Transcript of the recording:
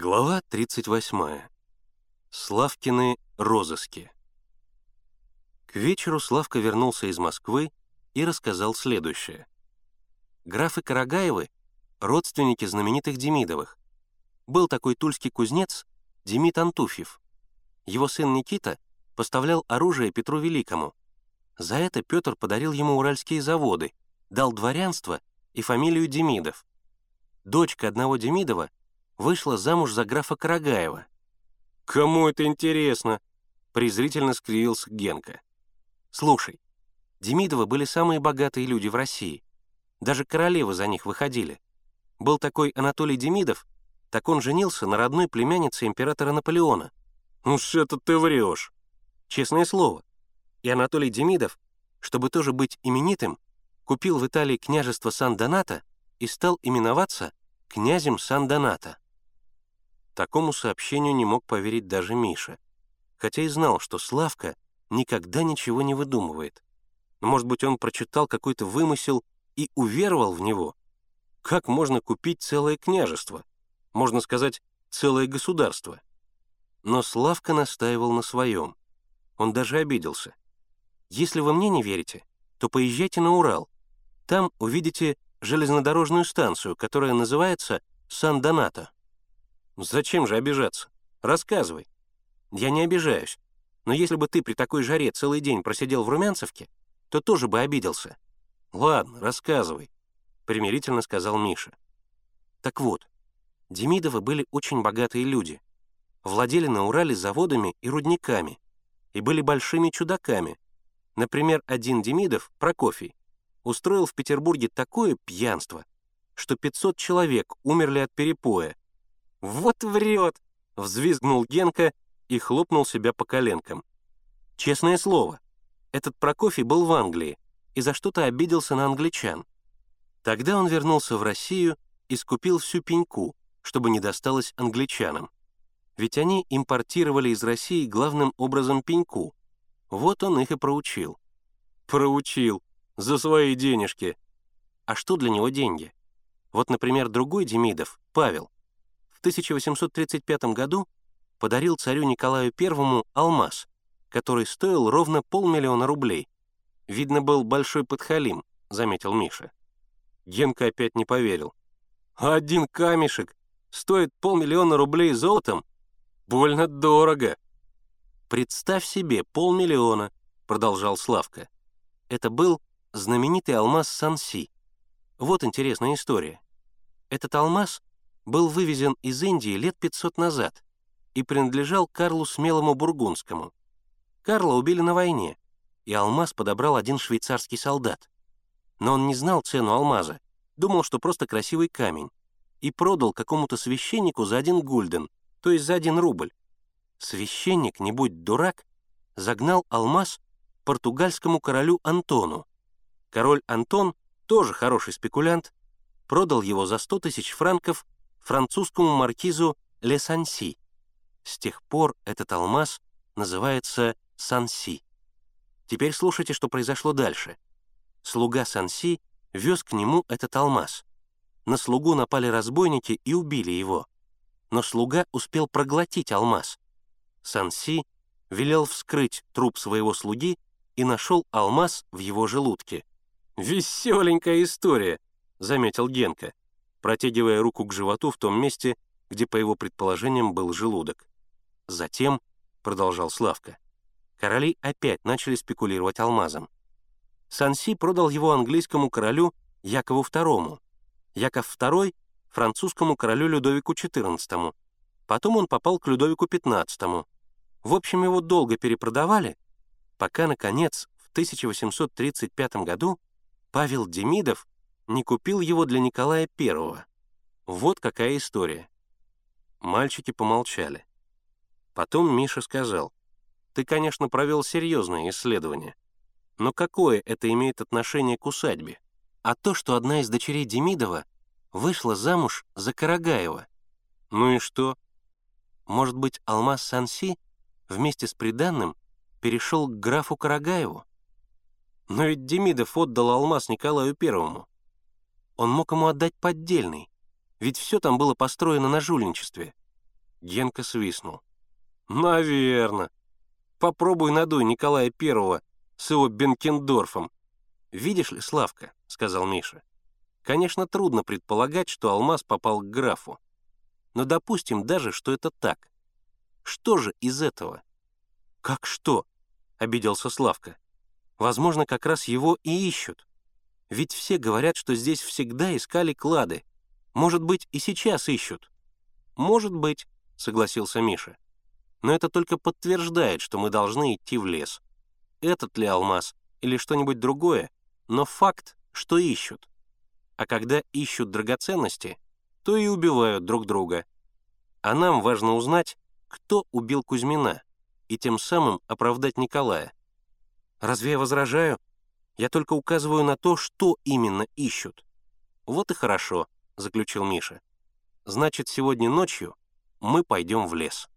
Глава 38. Славкины розыски. К вечеру Славка вернулся из Москвы и рассказал следующее. Графы Карагаевы — родственники знаменитых Демидовых. Был такой тульский кузнец Демид Антуфьев. Его сын Никита поставлял оружие Петру Великому. За это Петр подарил ему уральские заводы, дал дворянство и фамилию Демидов. Дочка одного Демидова — вышла замуж за графа Карагаева. «Кому это интересно?» — презрительно скривился Генка. «Слушай, Демидовы были самые богатые люди в России. Даже королевы за них выходили. Был такой Анатолий Демидов, так он женился на родной племяннице императора Наполеона. Ну что это ты врешь? Честное слово. И Анатолий Демидов, чтобы тоже быть именитым, купил в Италии княжество Сан-Донато и стал именоваться князем Сан-Донато. Такому сообщению не мог поверить даже Миша, хотя и знал, что Славка никогда ничего не выдумывает. Может быть, он прочитал какой-то вымысел и уверовал в него. Как можно купить целое княжество? Можно сказать, целое государство. Но Славка настаивал на своем. Он даже обиделся. Если вы мне не верите, то поезжайте на Урал. Там увидите железнодорожную станцию, которая называется Сан-Донато. «Зачем же обижаться? Рассказывай». «Я не обижаюсь. Но если бы ты при такой жаре целый день просидел в Румянцевке, то тоже бы обиделся». «Ладно, рассказывай», — примирительно сказал Миша. Так вот, Демидовы были очень богатые люди. Владели на Урале заводами и рудниками. И были большими чудаками. Например, один Демидов, Прокофий, устроил в Петербурге такое пьянство, что 500 человек умерли от перепоя, «Вот врет!» — взвизгнул Генка и хлопнул себя по коленкам. Честное слово, этот Прокофий был в Англии и за что-то обиделся на англичан. Тогда он вернулся в Россию и скупил всю пеньку, чтобы не досталось англичанам. Ведь они импортировали из России главным образом пеньку. Вот он их и проучил. Проучил. За свои денежки. А что для него деньги? Вот, например, другой Демидов, Павел, в 1835 году подарил царю Николаю I алмаз, который стоил ровно полмиллиона рублей. Видно, был большой подхалим, заметил Миша. Генка опять не поверил. «Один камешек стоит полмиллиона рублей золотом? Больно дорого!» «Представь себе, полмиллиона», — продолжал Славка. Это был знаменитый алмаз Санси. Вот интересная история. Этот алмаз был вывезен из Индии лет 500 назад и принадлежал Карлу Смелому Бургундскому. Карла убили на войне, и алмаз подобрал один швейцарский солдат. Но он не знал цену алмаза, думал, что просто красивый камень, и продал какому-то священнику за один гульден, то есть за один рубль. Священник, не будь дурак, загнал алмаз португальскому королю Антону. Король Антон, тоже хороший спекулянт, продал его за 100 тысяч франков французскому маркизу Ле Санси. С тех пор этот алмаз называется Санси. Теперь слушайте, что произошло дальше. Слуга Санси вез к нему этот алмаз. На слугу напали разбойники и убили его. Но слуга успел проглотить алмаз. Санси велел вскрыть труп своего слуги и нашел алмаз в его желудке. «Веселенькая история», — заметил Генка протягивая руку к животу в том месте, где, по его предположениям, был желудок. Затем, — продолжал Славка, — короли опять начали спекулировать алмазом. Санси продал его английскому королю Якову II, Яков II — французскому королю Людовику XIV, потом он попал к Людовику XV. В общем, его долго перепродавали, пока, наконец, в 1835 году Павел Демидов не купил его для Николая I. Вот какая история. Мальчики помолчали. Потом Миша сказал, «Ты, конечно, провел серьезное исследование, но какое это имеет отношение к усадьбе? А то, что одна из дочерей Демидова вышла замуж за Карагаева. Ну и что? Может быть, алмаз Санси вместе с приданным перешел к графу Карагаеву? Но ведь Демидов отдал алмаз Николаю Первому. Он мог ему отдать поддельный, ведь все там было построено на жульничестве. Генка свистнул. «Наверно. Попробуй надуй Николая Первого с его Бенкендорфом. Видишь ли, Славка, — сказал Миша, — конечно, трудно предполагать, что алмаз попал к графу. Но допустим даже, что это так. Что же из этого? Как что? — обиделся Славка. Возможно, как раз его и ищут. Ведь все говорят, что здесь всегда искали клады. Может быть, и сейчас ищут. Может быть, — согласился Миша. Но это только подтверждает, что мы должны идти в лес. Этот ли алмаз или что-нибудь другое, но факт, что ищут. А когда ищут драгоценности, то и убивают друг друга. А нам важно узнать, кто убил Кузьмина, и тем самым оправдать Николая. Разве я возражаю? Я только указываю на то, что именно ищут. Вот и хорошо, заключил Миша. Значит, сегодня ночью мы пойдем в лес.